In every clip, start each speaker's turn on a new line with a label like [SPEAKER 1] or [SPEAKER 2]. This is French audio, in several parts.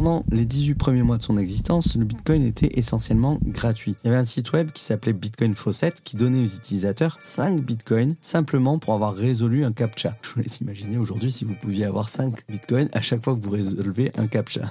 [SPEAKER 1] Pendant les 18 premiers mois de son existence, le Bitcoin était essentiellement gratuit. Il y avait un site web qui s'appelait Bitcoin Faucet qui donnait aux utilisateurs 5 Bitcoins simplement pour avoir résolu un CAPTCHA. Je vous laisse imaginer aujourd'hui si vous pouviez avoir 5 Bitcoins à chaque fois que vous résolvez un CAPTCHA.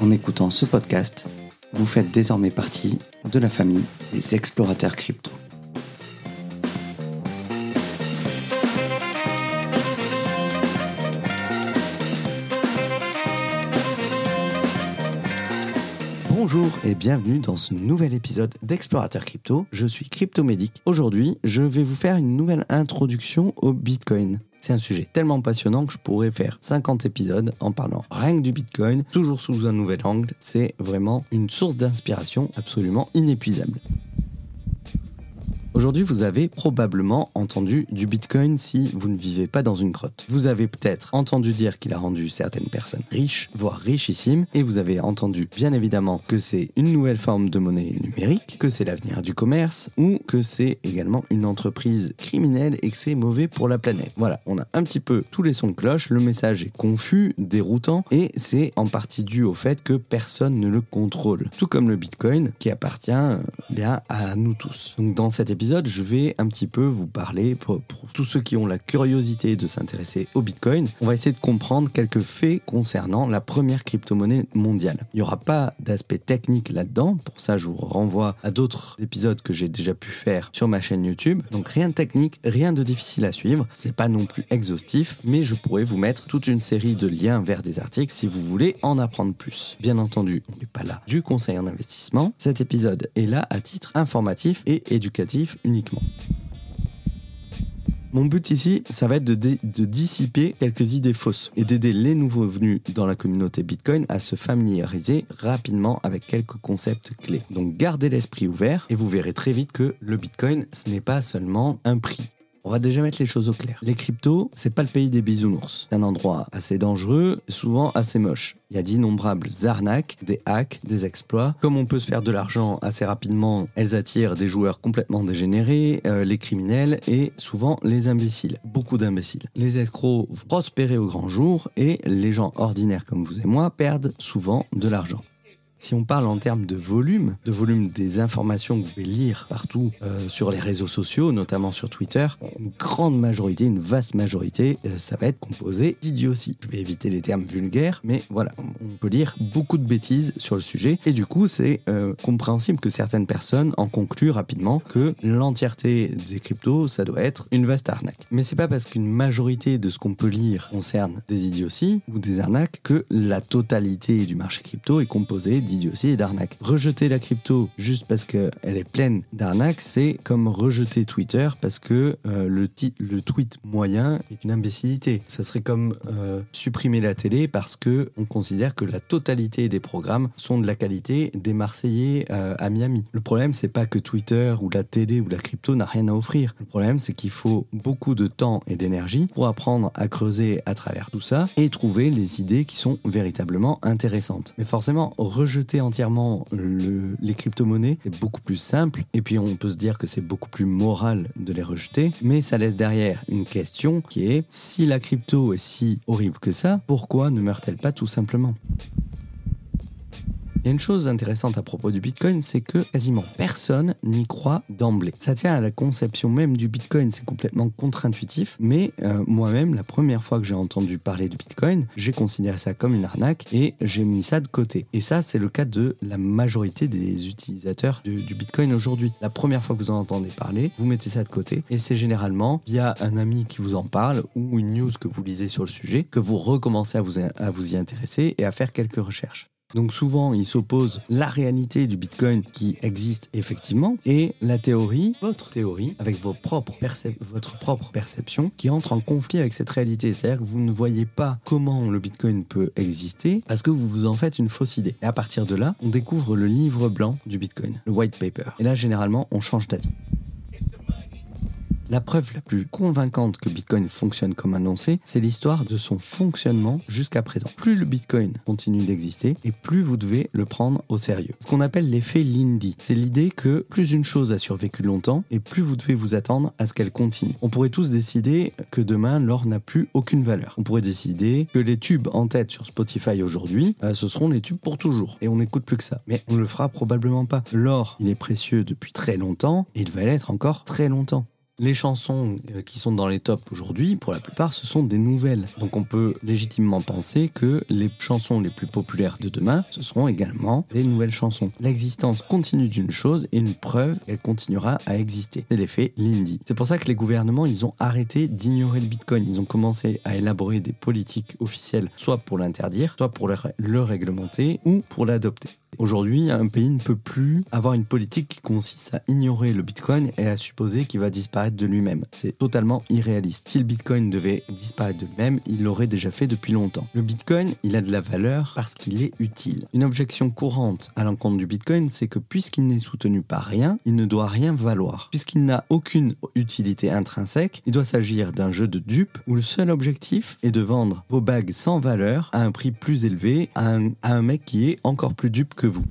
[SPEAKER 1] En écoutant ce podcast, vous faites désormais partie de la famille des explorateurs crypto. Et bienvenue dans ce nouvel épisode d'Explorateur Crypto. Je suis Cryptomédic. Aujourd'hui, je vais vous faire une nouvelle introduction au Bitcoin. C'est un sujet tellement passionnant que je pourrais faire 50 épisodes en parlant rien que du Bitcoin, toujours sous un nouvel angle. C'est vraiment une source d'inspiration absolument inépuisable. Aujourd'hui, vous avez probablement entendu du Bitcoin si vous ne vivez pas dans une grotte. Vous avez peut-être entendu dire qu'il a rendu certaines personnes riches, voire richissimes, et vous avez entendu bien évidemment que c'est une nouvelle forme de monnaie numérique, que c'est l'avenir du commerce, ou que c'est également une entreprise criminelle et que c'est mauvais pour la planète. Voilà, on a un petit peu tous les sons de cloche, le message est confus, déroutant, et c'est en partie dû au fait que personne ne le contrôle. Tout comme le Bitcoin qui appartient euh, bien à nous tous. Donc dans cet épisode, je vais un petit peu vous parler, pour, tous ceux qui ont la curiosité de s'intéresser au Bitcoin, on va essayer de comprendre quelques faits concernant la première crypto-monnaie mondiale. Il n'y aura pas d'aspect technique là-dedans, pour ça je vous renvoie à d'autres épisodes que j'ai déjà pu faire sur ma chaîne YouTube. Donc rien de technique, rien de difficile à suivre, c'est pas non plus exhaustif, mais je pourrais vous mettre toute une série de liens vers des articles si vous voulez en apprendre plus. Bien entendu, on n'est pas là du conseil en investissement, cet épisode est là à titre informatif et éducatif uniquement. Mon but ici, ça va être de, de, dissiper quelques idées fausses et d'aider les nouveaux venus dans la communauté Bitcoin à se familiariser rapidement avec quelques concepts clés. Donc gardez l'esprit ouvert et vous verrez très vite que le Bitcoin, ce n'est pas seulement un prix. On va déjà mettre les choses au clair. Les cryptos, c'est pas le pays des bisounours. C'est un endroit assez dangereux, souvent assez moche. Il y a d'innombrables arnaques, des hacks, des exploits. Comme on peut se faire de l'argent assez rapidement, elles attirent des joueurs complètement dégénérés, euh, les criminels et souvent les imbéciles. Beaucoup d'imbéciles. Les escrocs prospérer au grand jour et les gens ordinaires comme vous et moi perdent souvent de l'argent. Si on parle en termes de volume, de volume des informations que vous pouvez lire partout euh, sur les réseaux sociaux, notamment sur Twitter, une grande majorité, une vaste majorité, euh, ça va être composé d'idioties. Je vais éviter les termes vulgaires, mais voilà, on peut lire beaucoup de bêtises sur le sujet, et du coup, c'est euh, compréhensible que certaines personnes en concluent rapidement que l'entièreté des cryptos, ça doit être une vaste arnaque. Mais c'est pas parce qu'une majorité de ce qu'on peut lire concerne des idioties ou des arnaques que la totalité du marché crypto est composée d'idiotie et d'arnaque. Rejeter la crypto juste parce qu'elle est pleine d'arnaques, c'est comme rejeter Twitter parce que euh, le, tweet moyen est une imbécilité. Ça serait comme euh, supprimer la télé parce que on considère que la totalité des programmes sont de la qualité des Marseillais euh, à Miami. Le problème, c'est pas que Twitter ou la télé ou la crypto n'a rien à offrir. Le problème, c'est qu'il faut beaucoup de temps et d'énergie pour apprendre à creuser à travers tout ça et trouver les idées qui sont véritablement intéressantes. Mais forcément, rejeter rejeter entièrement les crypto-monnaies est beaucoup plus simple. Et puis on peut se dire que c'est beaucoup plus moral de les rejeter. Mais ça laisse derrière une question qui est si la crypto est si horrible que ça, pourquoi ne meurt-elle pas tout simplement? Il y a une chose intéressante à propos du Bitcoin, c'est que quasiment personne n'y croit d'emblée. Ça tient à la conception même du Bitcoin, c'est complètement contre-intuitif, mais euh, moi-même, la première fois que j'ai entendu parler du Bitcoin, j'ai considéré ça comme une arnaque et j'ai mis ça de côté. Et ça, c'est le cas de la majorité des utilisateurs du, Bitcoin aujourd'hui. La première fois que vous en entendez parler, vous mettez ça de côté et c'est généralement via un ami qui vous en parle ou une news que vous lisez sur le sujet que vous recommencez à vous y intéresser et à faire quelques recherches. Donc souvent, ils s'opposent la réalité du Bitcoin qui existe effectivement et la théorie, votre théorie, avec vos propres votre propre perception qui entre en conflit avec cette réalité. C'est-à-dire que vous ne voyez pas comment le Bitcoin peut exister parce que vous vous en faites une fausse idée. Et à partir de là, on découvre le livre blanc du Bitcoin, le white paper. Et là, généralement, on change d'avis. La preuve la plus convaincante que Bitcoin fonctionne comme annoncé, c'est l'histoire de son fonctionnement jusqu'à présent. Plus le Bitcoin continue d'exister, et plus vous devez le prendre au sérieux. Ce qu'on appelle l'effet Lindy, c'est l'idée que plus une chose a survécu longtemps, et plus vous devez vous attendre à ce qu'elle continue. On pourrait tous décider que demain, l'or n'a plus aucune valeur. On pourrait décider que les tubes en tête sur Spotify aujourd'hui, euh, ce seront les tubes pour toujours, et on n'écoute plus que ça. Mais on ne le fera probablement pas. L'or, il est précieux depuis très longtemps, et il va l'être encore très longtemps. Les chansons euh, qui sont dans les tops aujourd'hui, pour la plupart, ce sont des nouvelles. Donc on peut légitimement penser que les chansons les plus populaires de demain, ce seront également des nouvelles chansons. L'existence continue d'une chose et une preuve qu'elle continuera à exister. C'est l'effet Lindy. C'est pour ça que les gouvernements, ils ont arrêté d'ignorer le Bitcoin. Ils ont commencé à élaborer des politiques officielles, soit pour l'interdire, soit pour le réglementer ou pour l'adopter. Aujourd'hui, un pays ne peut plus avoir une politique qui consiste à ignorer le Bitcoin et à supposer qu'il va disparaître de lui-même. C'est totalement irréaliste. Si le Bitcoin devait disparaître de lui-même, il l'aurait déjà fait depuis longtemps. Le Bitcoin, il a de la valeur parce qu'il est utile. Une objection courante à l'encontre du Bitcoin, c'est que puisqu'il n'est soutenu par rien, il ne doit rien valoir. Puisqu'il n'a aucune utilité intrinsèque, il doit s'agir d'un jeu de dupes où le seul objectif est de vendre vos bagues sans valeur à un prix plus élevé à un, à un mec qui est encore plus dupe vous.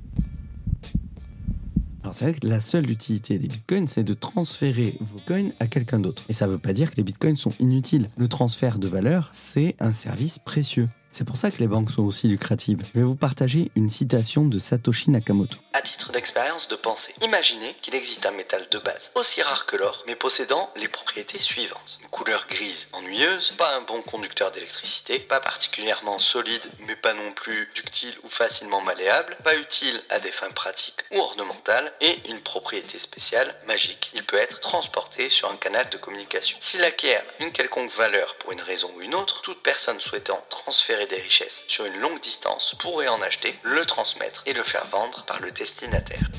[SPEAKER 1] Alors c'est vrai que la seule utilité des bitcoins, c'est de transférer vos coins à quelqu'un d'autre. Et ça ne veut pas dire que les bitcoins sont inutiles. Le transfert de valeur, c'est un service précieux. C'est pour ça que les banques sont aussi lucratives. Je vais vous partager une citation de Satoshi Nakamoto.
[SPEAKER 2] À titre d'expérience de pensée, imaginez qu'il existe un métal de base, aussi rare que l'or, mais possédant les propriétés suivantes. Une couleur grise ennuyeuse, pas un bon conducteur d'électricité, pas particulièrement solide, mais pas non plus ductile ou facilement malléable, pas utile à des fins pratiques ou ornementales, et une propriété spéciale, magique. Il peut être transporté sur un canal de communication. S'il acquiert une quelconque valeur pour une raison ou une autre, toute personne souhaitant transférer des richesses sur une longue distance pourrait en acheter, le transmettre et le faire vendre par le destinataire.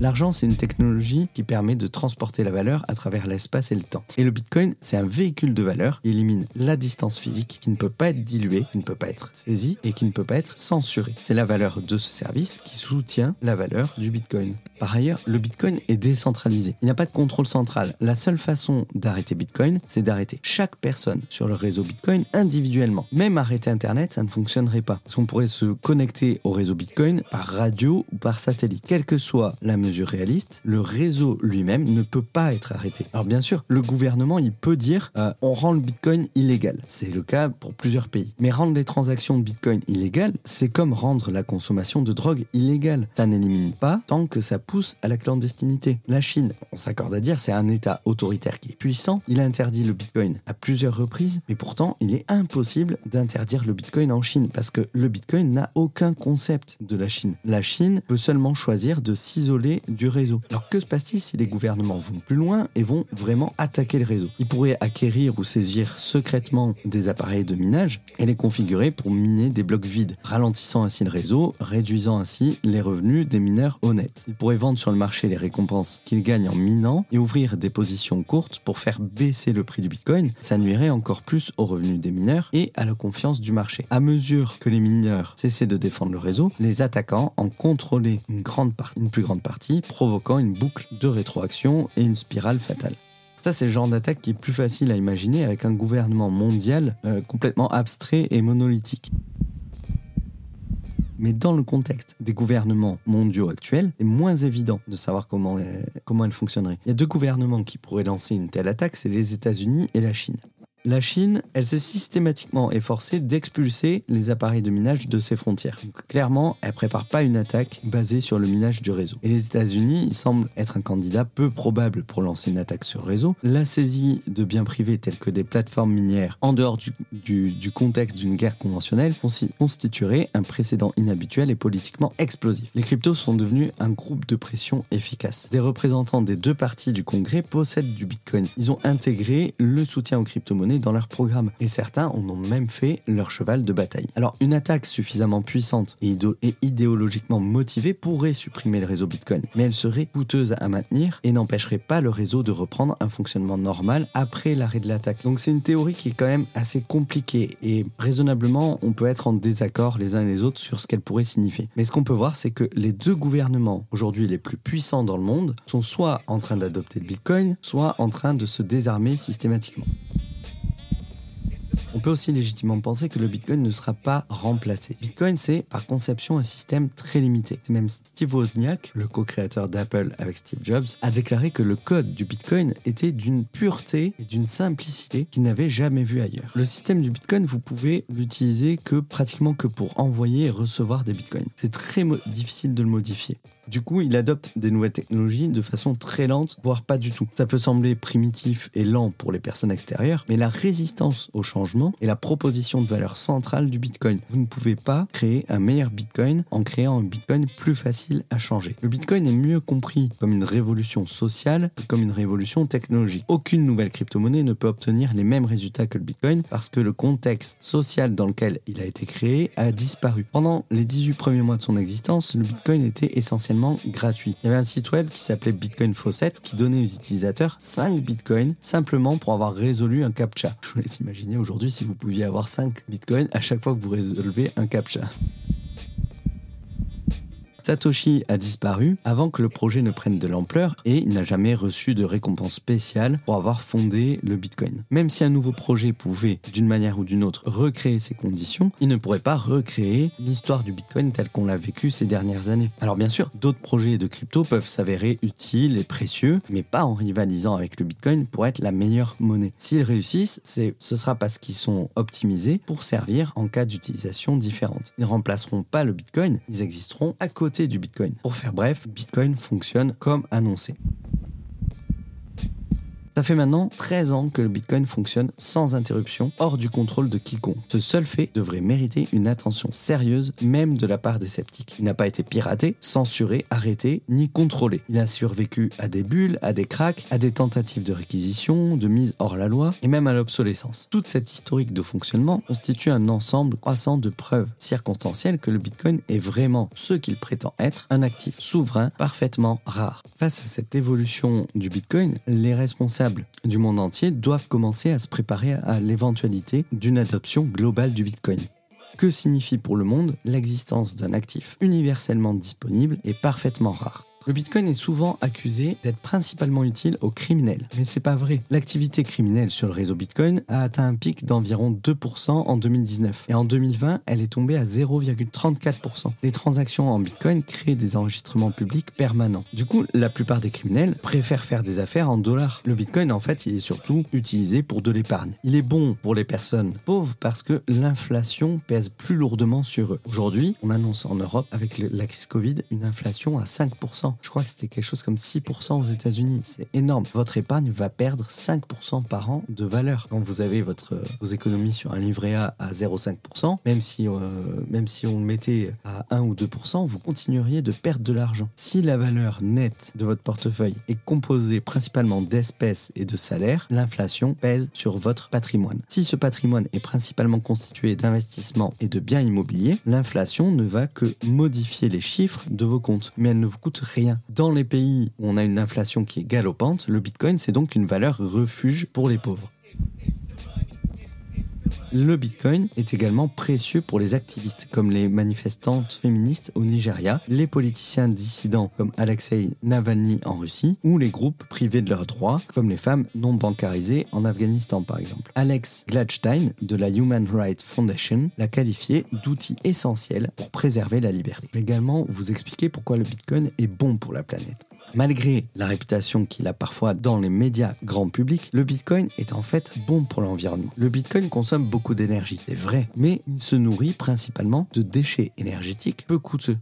[SPEAKER 1] L'argent, c'est une technologie qui permet de transporter la valeur à travers l'espace et le temps. Et le Bitcoin, c'est un véhicule de valeur qui élimine la distance physique, qui ne peut pas être diluée, qui ne peut pas être saisie et qui ne peut pas être censurée. C'est la valeur de ce service qui soutient la valeur du Bitcoin. Par ailleurs, le Bitcoin est décentralisé. Il n'y a pas de contrôle central. La seule façon d'arrêter Bitcoin, c'est d'arrêter chaque personne sur le réseau Bitcoin individuellement. Même arrêter Internet, ça ne fonctionnerait pas. Parce qu'on pourrait se connecter au réseau Bitcoin par radio ou par satellite. Quelle que soit la mesure réaliste, le réseau lui-même ne peut pas être arrêté. Alors bien sûr, le gouvernement, il peut dire euh, on rend le Bitcoin illégal. C'est le cas pour plusieurs pays. Mais rendre les transactions de Bitcoin illégales, c'est comme rendre la consommation de drogue illégale. Ça n'élimine pas tant que ça pousse à la clandestinité. La Chine, on s'accorde à dire, c'est un État autoritaire qui est puissant. Il a interdit le Bitcoin à plusieurs reprises, mais pourtant, il est impossible d'interdire le Bitcoin en Chine parce que le Bitcoin n'a aucun concept de la Chine. La Chine peut seulement choisir de s'isoler du réseau. Alors que se passe-t-il si les gouvernements vont plus loin et vont vraiment attaquer le réseau? Ils pourraient acquérir ou saisir secrètement des appareils de minage et les configurer pour miner des blocs vides, ralentissant ainsi le réseau, réduisant ainsi les revenus des mineurs honnêtes. Ils pourraient vendre sur le marché les récompenses qu'ils gagnent en minant et ouvrir des positions courtes pour faire baisser le prix du Bitcoin. Ça nuirait encore plus aux revenus des mineurs et à la confiance du marché. À mesure que les mineurs cessaient de défendre le réseau, les attaquants en contrôlaient une, grande partie, une plus grande partie, provoquant une boucle de rétroaction et une spirale fatale. Ça, c'est le genre d'attaque qui est plus facile à imaginer avec un gouvernement mondial euh, complètement abstrait et monolithique. Mais dans le contexte des gouvernements mondiaux actuels, c'est moins évident de savoir comment, euh, comment elle fonctionnerait. Il y a deux gouvernements qui pourraient lancer une telle attaque, c'est les États-Unis et la Chine la Chine, elle s'est systématiquement efforcée d'expulser les appareils de minage de ses frontières. clairement, elle prépare pas une attaque basée sur le minage du réseau. Et les États-Unis, ils semblent être un candidat peu probable pour lancer une attaque sur le réseau. La saisie de biens privés tels que des plateformes minières en dehors du, du contexte d'une guerre conventionnelle constituerait un précédent inhabituel et politiquement explosif. Les cryptos sont devenus un groupe de pression efficace. Des représentants des deux parties du Congrès possèdent du Bitcoin. Ils ont intégré le soutien aux crypto-monnaies dans leur programme, et certains en ont même fait leur cheval de bataille. Alors une attaque suffisamment puissante et, et idéologiquement motivée pourrait supprimer le réseau Bitcoin, mais elle serait coûteuse à maintenir et n'empêcherait pas le réseau de reprendre un fonctionnement normal après l'arrêt de l'attaque. Donc c'est une théorie qui est quand même assez compliquée et raisonnablement on peut être en désaccord les uns et les autres sur ce qu'elle pourrait signifier. Mais ce qu'on peut voir c'est que les deux gouvernements aujourd'hui les plus puissants dans le monde sont soit en train d'adopter le Bitcoin, soit en train de se désarmer systématiquement. On peut aussi légitimement penser que le Bitcoin ne sera pas remplacé. Bitcoin, c'est par conception un système très limité. C'est même Steve Wozniak, le co-créateur d'Apple avec Steve Jobs, a déclaré que le code du Bitcoin était d'une pureté et d'une simplicité qu'il n'avait jamais vu ailleurs. Le système du Bitcoin, vous pouvez l'utiliser que pratiquement que pour envoyer et recevoir des Bitcoins. C'est très difficile de le modifier. Du coup, il adopte des nouvelles technologies de façon très lente, voire pas du tout. Ça peut sembler primitif et lent pour les personnes extérieures, mais la résistance au changement est la proposition de valeur centrale du Bitcoin. Vous ne pouvez pas créer un meilleur Bitcoin en créant un Bitcoin plus facile à changer. Le Bitcoin est mieux compris comme une révolution sociale que comme une révolution technologique. Aucune nouvelle crypto-monnaie ne peut obtenir les mêmes résultats que le Bitcoin parce que le contexte social dans lequel il a été créé a disparu. Pendant les 18 premiers mois de son existence, le Bitcoin était essentiellement gratuit. Il y avait un site web qui s'appelait Bitcoin Faucet qui donnait aux utilisateurs 5 bitcoins simplement pour avoir résolu un captcha. Je vous laisse imaginer aujourd'hui si vous pouviez avoir 5 bitcoins à chaque fois que vous résolvez un captcha. Satoshi a disparu avant que le projet ne prenne de l'ampleur et il n'a jamais reçu de récompense spéciale pour avoir fondé le Bitcoin. Même si un nouveau projet pouvait, d'une manière ou d'une autre, recréer ces conditions, il ne pourrait pas recréer l'histoire du Bitcoin telle qu'on l'a vécu ces dernières années. Alors bien sûr, d'autres projets de crypto peuvent s'avérer utiles et précieux, mais pas en rivalisant avec le Bitcoin pour être la meilleure monnaie. S'ils réussissent, ce sera parce qu'ils sont optimisés pour servir en cas d'utilisation différente. Ils ne remplaceront pas le Bitcoin, ils existeront à du Bitcoin. Pour faire bref, Bitcoin fonctionne comme annoncé. Ça fait maintenant 13 ans que le Bitcoin fonctionne sans interruption, hors du contrôle de quiconque. Ce seul fait devrait mériter une attention sérieuse, même de la part des sceptiques. Il n'a pas été piraté, censuré, arrêté, ni contrôlé. Il a survécu à des bulles, à des cracks, à des tentatives de réquisition, de mise hors la loi, et même à l'obsolescence. Toute cette historique de fonctionnement constitue un ensemble croissant de preuves circonstancielles que le Bitcoin est vraiment ce qu'il prétend être, un actif souverain parfaitement rare. Face à cette évolution du Bitcoin, les responsables du monde entier doivent commencer à se préparer à l'éventualité d'une adoption globale du Bitcoin. Que signifie pour le monde l'existence d'un actif universellement disponible et parfaitement rare? Le Bitcoin est souvent accusé d'être principalement utile aux criminels, mais c'est pas vrai. L'activité criminelle sur le réseau Bitcoin a atteint un pic d'environ 2% en 2019 et en 2020, elle est tombée à 0,34%. Les transactions en Bitcoin créent des enregistrements publics permanents. Du coup, la plupart des criminels préfèrent faire des affaires en dollars. Le Bitcoin, en fait, il est surtout utilisé pour de l'épargne. Il est bon pour les personnes pauvres parce que l'inflation pèse plus lourdement sur eux. Aujourd'hui, on annonce en Europe, avec la crise Covid, une inflation à 5%. Je crois que c'était quelque chose comme 6% aux États-Unis. C'est énorme. Votre épargne va perdre 5% par an de valeur. Quand vous avez votre, vos économies sur un livret A à 0,5%, même si, euh, même si on le mettait à 1 ou 2%, vous continueriez de perdre de l'argent. Si la valeur nette de votre portefeuille est composée principalement d'espèces et de salaires, l'inflation pèse sur votre patrimoine. Si ce patrimoine est principalement constitué d'investissements et de biens immobiliers, l'inflation ne va que modifier les chiffres de vos comptes, mais elle ne vous coûte rien dans les pays où on a une inflation qui est galopante, le Bitcoin, c'est donc une valeur refuge pour les pauvres. Le Bitcoin est également précieux pour les activistes comme les manifestantes féministes au Nigeria, les politiciens dissidents comme Alexei Navalny en Russie ou les groupes privés de leurs droits comme les femmes non bancarisées en Afghanistan par exemple. Alex Gladstein de la Human Rights Foundation l'a qualifié d'outil essentiel pour préserver la liberté. Je vais également vous expliquer pourquoi le Bitcoin est bon pour la planète. Malgré la réputation qu'il a parfois dans les médias grand public, le Bitcoin est en fait bon pour l'environnement. Le Bitcoin consomme beaucoup d'énergie, c'est vrai, mais il se nourrit principalement de déchets énergétiques peu coûteux.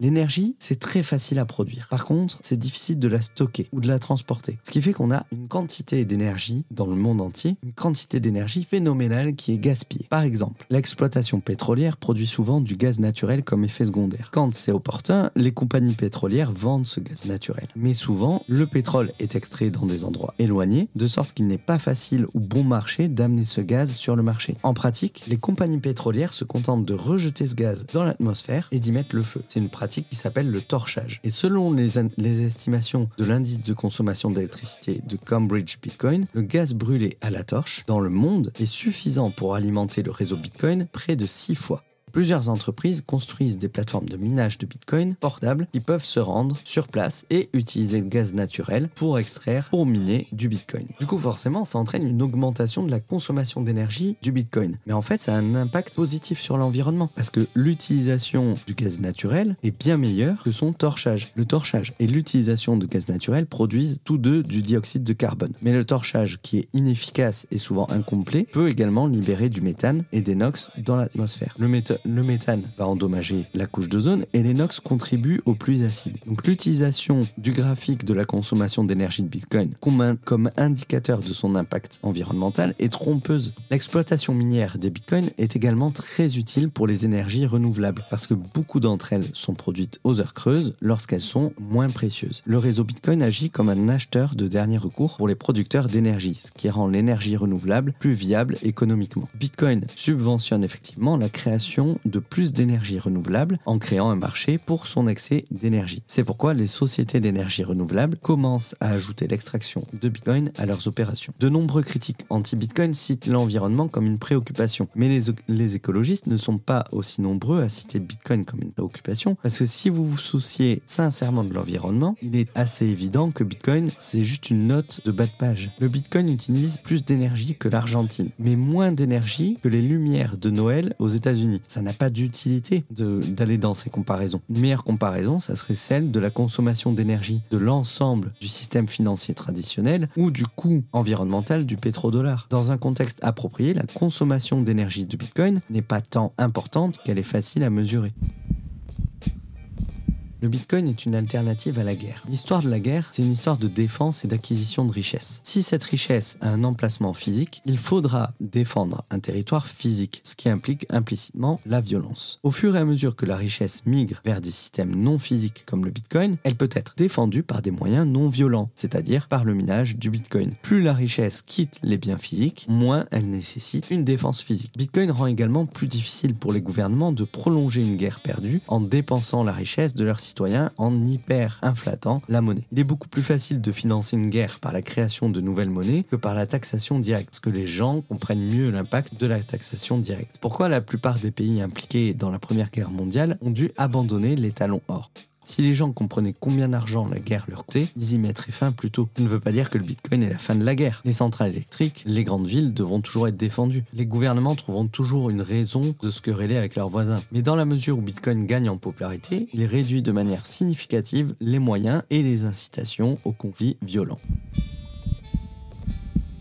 [SPEAKER 1] L'énergie, c'est très facile à produire. Par contre, c'est difficile de la stocker ou de la transporter. Ce qui fait qu'on a une quantité d'énergie dans le monde entier, une quantité d'énergie phénoménale qui est gaspillée. Par exemple, l'exploitation pétrolière produit souvent du gaz naturel comme effet secondaire. Quand c'est opportun, les compagnies pétrolières vendent ce gaz naturel. Mais souvent, le pétrole est extrait dans des endroits éloignés, de sorte qu'il n'est pas facile ou bon marché d'amener ce gaz sur le marché. En pratique, les compagnies pétrolières se contentent de rejeter ce gaz dans l'atmosphère et d'y mettre le feu. C'est une qui s'appelle le torchage. Et selon les, les estimations de l'indice de consommation d'électricité de Cambridge Bitcoin, le gaz brûlé à la torche dans le monde est suffisant pour alimenter le réseau Bitcoin près de 6 fois. Plusieurs entreprises construisent des plateformes de minage de Bitcoin portables qui peuvent se rendre sur place et utiliser le gaz naturel pour extraire, pour miner du Bitcoin. Du coup, forcément, ça entraîne une augmentation de la consommation d'énergie du Bitcoin. Mais en fait, ça a un impact positif sur l'environnement parce que l'utilisation du gaz naturel est bien meilleure que son torchage. Le torchage et l'utilisation de gaz naturel produisent tous deux du dioxyde de carbone. Mais le torchage, qui est inefficace et souvent incomplet, peut également libérer du méthane et des NOx dans l'atmosphère. Le, le méthane va endommager la couche d'ozone et les NOx contribuent aux pluies acides. Donc l'utilisation du graphique de la consommation d'énergie de Bitcoin comme indicateur de son impact environnemental est trompeuse. L'exploitation minière des Bitcoins est également très utile pour les énergies renouvelables parce que beaucoup d'entre elles sont produites aux heures creuses lorsqu'elles sont moins précieuses. Le réseau Bitcoin agit comme un acheteur de dernier recours pour les producteurs d'énergie, ce qui rend l'énergie renouvelable plus viable économiquement. Bitcoin subventionne effectivement la création de plus d'énergie renouvelable en créant un marché pour son excès d'énergie. C'est pourquoi les sociétés d'énergie renouvelable commencent à ajouter l'extraction de Bitcoin à leurs opérations. De nombreux critiques anti-Bitcoin citent l'environnement comme une préoccupation, mais les, les écologistes ne sont pas aussi nombreux à citer Bitcoin comme une préoccupation, parce que si vous vous souciez sincèrement de l'environnement, il est assez évident que Bitcoin, c'est juste une note de bas de page. Le Bitcoin utilise plus d'énergie que l'Argentine, mais moins d'énergie que les lumières de Noël aux États-Unis. Ça n'a pas d'utilité d'aller dans ces comparaisons. Une meilleure comparaison, ça serait celle de la consommation d'énergie de l'ensemble du système financier traditionnel ou du coût environnemental du pétrodollar. Dans un contexte approprié, la consommation d'énergie de Bitcoin n'est pas tant importante qu'elle est facile à mesurer. Le Bitcoin est une alternative à la guerre. L'histoire de la guerre, c'est une histoire de défense et d'acquisition de richesse. Si cette richesse a un emplacement physique, il faudra défendre un territoire physique, ce qui implique implicitement la violence. Au fur et à mesure que la richesse migre vers des systèmes non physiques comme le Bitcoin, elle peut être défendue par des moyens non violents, c'est-à-dire par le minage du Bitcoin. Plus la richesse quitte les biens physiques, moins elle nécessite une défense physique. Bitcoin rend également plus difficile pour les gouvernements de prolonger une guerre perdue en dépensant la richesse de leurs en hyper-inflatant la monnaie. Il est beaucoup plus facile de financer une guerre par la création de nouvelles monnaies que par la taxation directe, parce que les gens comprennent mieux l'impact de la taxation directe. Pourquoi la plupart des pays impliqués dans la Première Guerre mondiale ont dû abandonner les talons or? Si les gens comprenaient combien d'argent la guerre leur coûtait, ils y mettraient fin plus tôt. Ça ne veut pas dire que le bitcoin est la fin de la guerre. Les centrales électriques, les grandes villes devront toujours être défendues. Les gouvernements trouveront toujours une raison de se quereller avec leurs voisins. Mais dans la mesure où bitcoin gagne en popularité, il réduit de manière significative les moyens et les incitations aux conflits violents.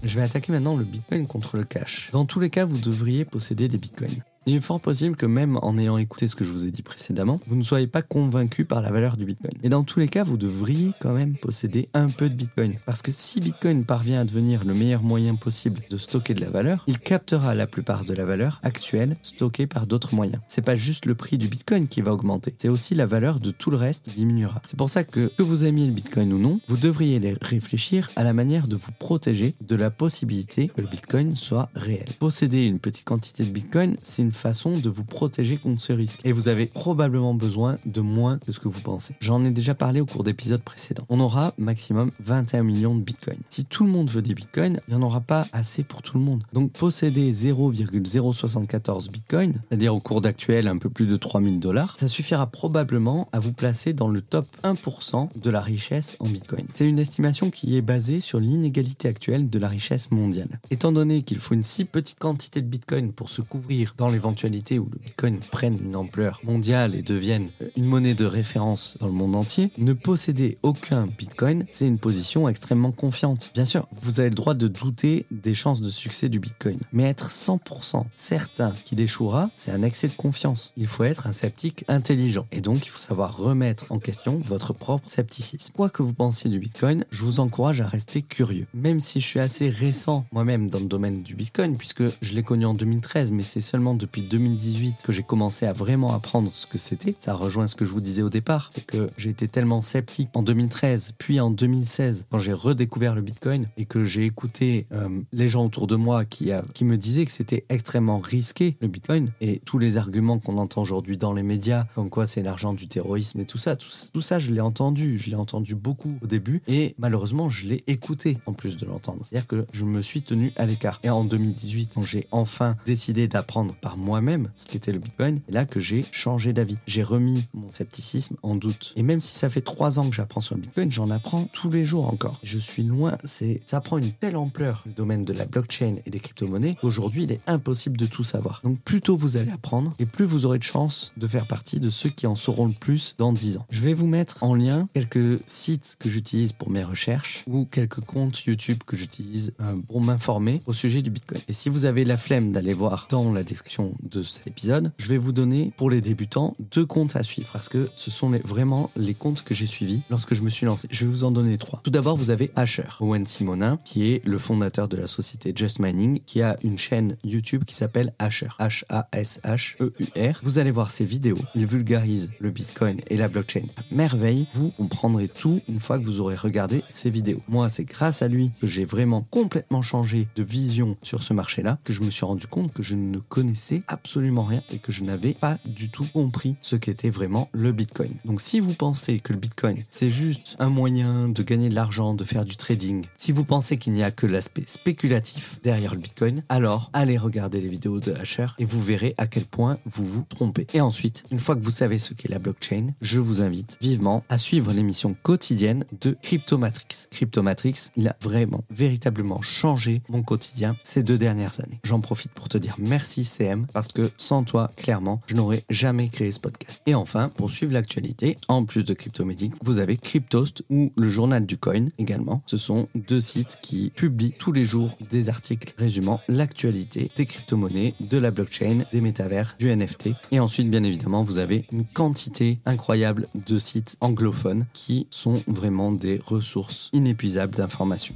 [SPEAKER 1] Je vais attaquer maintenant le bitcoin contre le cash. Dans tous les cas, vous devriez posséder des bitcoins. Il est fort possible que même en ayant écouté ce que je vous ai dit précédemment, vous ne soyez pas convaincu par la valeur du Bitcoin. Et dans tous les cas, vous devriez quand même posséder un peu de Bitcoin. Parce que si Bitcoin parvient à devenir le meilleur moyen possible de stocker de la valeur, il captera la plupart de la valeur actuelle stockée par d'autres moyens. C'est pas juste le prix du Bitcoin qui va augmenter, c'est aussi la valeur de tout le reste diminuera. C'est pour ça que, que vous aimiez le Bitcoin ou non, vous devriez réfléchir à la manière de vous protéger de la possibilité que le Bitcoin soit réel. Posséder une petite quantité de Bitcoin, c'est une façon de vous protéger contre ce risque. Et vous avez probablement besoin de moins que ce que vous pensez. J'en ai déjà parlé au cours d'épisodes précédents. On aura maximum 21 millions de bitcoins. Si tout le monde veut des bitcoins, il n'y en aura pas assez pour tout le monde. Donc posséder 0,074 bitcoins, c'est-à-dire au cours d'actuel un peu plus de 3000 dollars, ça suffira probablement à vous placer dans le top 1% de la richesse en bitcoin. C'est une estimation qui est basée sur l'inégalité actuelle de la richesse mondiale. Étant donné qu'il faut une si petite quantité de bitcoin pour se couvrir dans les l'éventualité où le Bitcoin prenne une ampleur mondiale et devienne euh, une monnaie de référence dans le monde entier, ne posséder aucun Bitcoin, c'est une position extrêmement confiante. Bien sûr, vous avez le droit de douter des chances de succès du Bitcoin, mais être 100% certain qu'il échouera, c'est un excès de confiance. Il faut être un sceptique intelligent et donc il faut savoir remettre en question votre propre scepticisme. Quoi que vous pensiez du Bitcoin, je vous encourage à rester curieux. Même si je suis assez récent moi-même dans le domaine du Bitcoin, puisque je l'ai connu en 2013, mais c'est seulement depuis 2018 que j'ai commencé à vraiment apprendre ce que c'était. Ça rejoint ce que je vous disais au départ, c'est que été tellement sceptique en 2013, puis en 2016, quand j'ai redécouvert le Bitcoin et que j'ai écouté euh, les gens autour de moi qui me disaient que c'était extrêmement risqué le Bitcoin et tous les arguments qu'on entend aujourd'hui dans les médias, comme quoi c'est l'argent du terrorisme et tout ça, tout, tout ça je l'ai entendu, je l'ai entendu beaucoup au début et malheureusement je l'ai écouté en plus de l'entendre. C'est-à-dire que je me suis tenu à l'écart. Et en 2018, quand j'ai enfin décidé d'apprendre par moi-même ce qu'était le Bitcoin, c'est là que j'ai changé d'avis. J'ai remis mon scepticisme en doute. Et même si ça fait trois ans que j'apprends sur le Bitcoin, j'en apprends tous les jours encore. Je suis loin, c'est ça prend une telle ampleur le domaine de la blockchain et des crypto-monnaies qu'aujourd'hui il est impossible de tout savoir. Donc plus tôt vous allez apprendre et plus vous aurez de chances de faire partie de ceux qui en sauront le plus dans 10 ans. Je vais vous mettre en lien quelques sites que j'utilise pour mes recherches ou quelques comptes YouTube que j'utilise euh, pour m'informer au sujet du Bitcoin. Et si vous avez la flemme d'aller voir dans la description de cet épisode, je vais vous donner pour les débutants deux comptes à suivre parce que ce sont vraiment les comptes que j'ai suivis lorsque je me suis lancé. Je vais vous en donner trois. Tout d'abord, vous avez Asher, Owen Simonin, qui est le fondateur de la société Just Mining, qui a une chaîne YouTube qui s'appelle Asher, H-A-S-H-E-U-R. Vous allez voir ses vidéos. Il vulgarise le Bitcoin et la blockchain à merveille. Vous comprendrez tout une fois que vous aurez regardé ses vidéos. Moi, c'est grâce à lui que j'ai vraiment complètement changé de vision sur ce marché-là, que je me suis rendu compte que je ne connaissais absolument rien et que je n'avais pas du tout compris ce qu'était vraiment le Bitcoin. Donc si vous pensez que le Bitcoin, c'est juste un moyen de gagner de l'argent, de faire du trading, si vous pensez qu'il n'y a que l'aspect spéculatif derrière le Bitcoin, alors allez regarder les vidéos de Asher et vous verrez à quel point vous vous trompez. Et ensuite, une fois que vous savez ce qu'est la blockchain, je vous invite vivement à suivre l'émission quotidienne de Cryptomatrix. Cryptomatrix, il a vraiment, véritablement changé mon quotidien ces deux dernières années. J'en profite pour te dire merci CM parce que sans toi, clairement, je n'aurais jamais créé ce podcast. Et enfin, pour suivre l'actualité, en plus de Cryptomédic, vous avez Cryptost ou le journal du coin également. Ce sont deux sites qui publient tous les jours des articles résumant l'actualité des crypto-monnaies, de la blockchain, des métavers, du NFT. Et ensuite, bien évidemment, vous avez une quantité incroyable de sites anglophones qui sont vraiment des ressources inépuisables d'informations.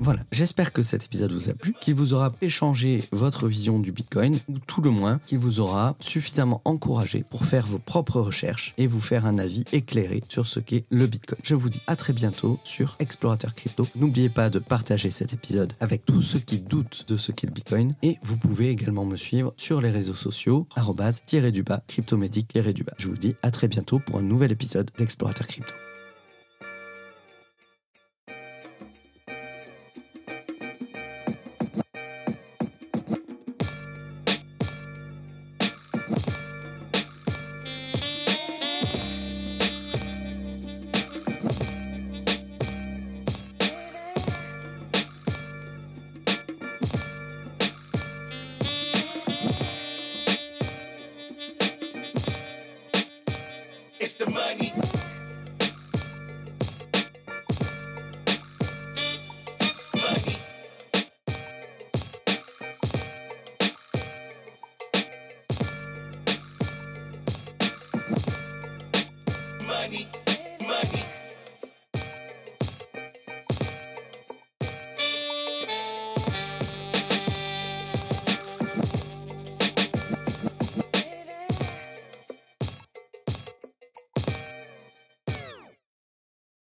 [SPEAKER 1] Voilà, j'espère que cet épisode vous a plu, qu'il vous aura échangé votre vision du Bitcoin, ou tout le moins qu'il vous aura suffisamment encouragé pour faire vos propres recherches et vous faire un avis éclairé sur ce qu'est le Bitcoin. Je vous dis à très bientôt sur Explorateur Crypto. N'oubliez pas de partager cet épisode avec tous ceux qui doutent de ce qu'est le Bitcoin et vous pouvez également me suivre sur les réseaux sociaux du bas cryptomédic du bas. Je vous dis à très bientôt pour un nouvel épisode d'Explorateur Crypto.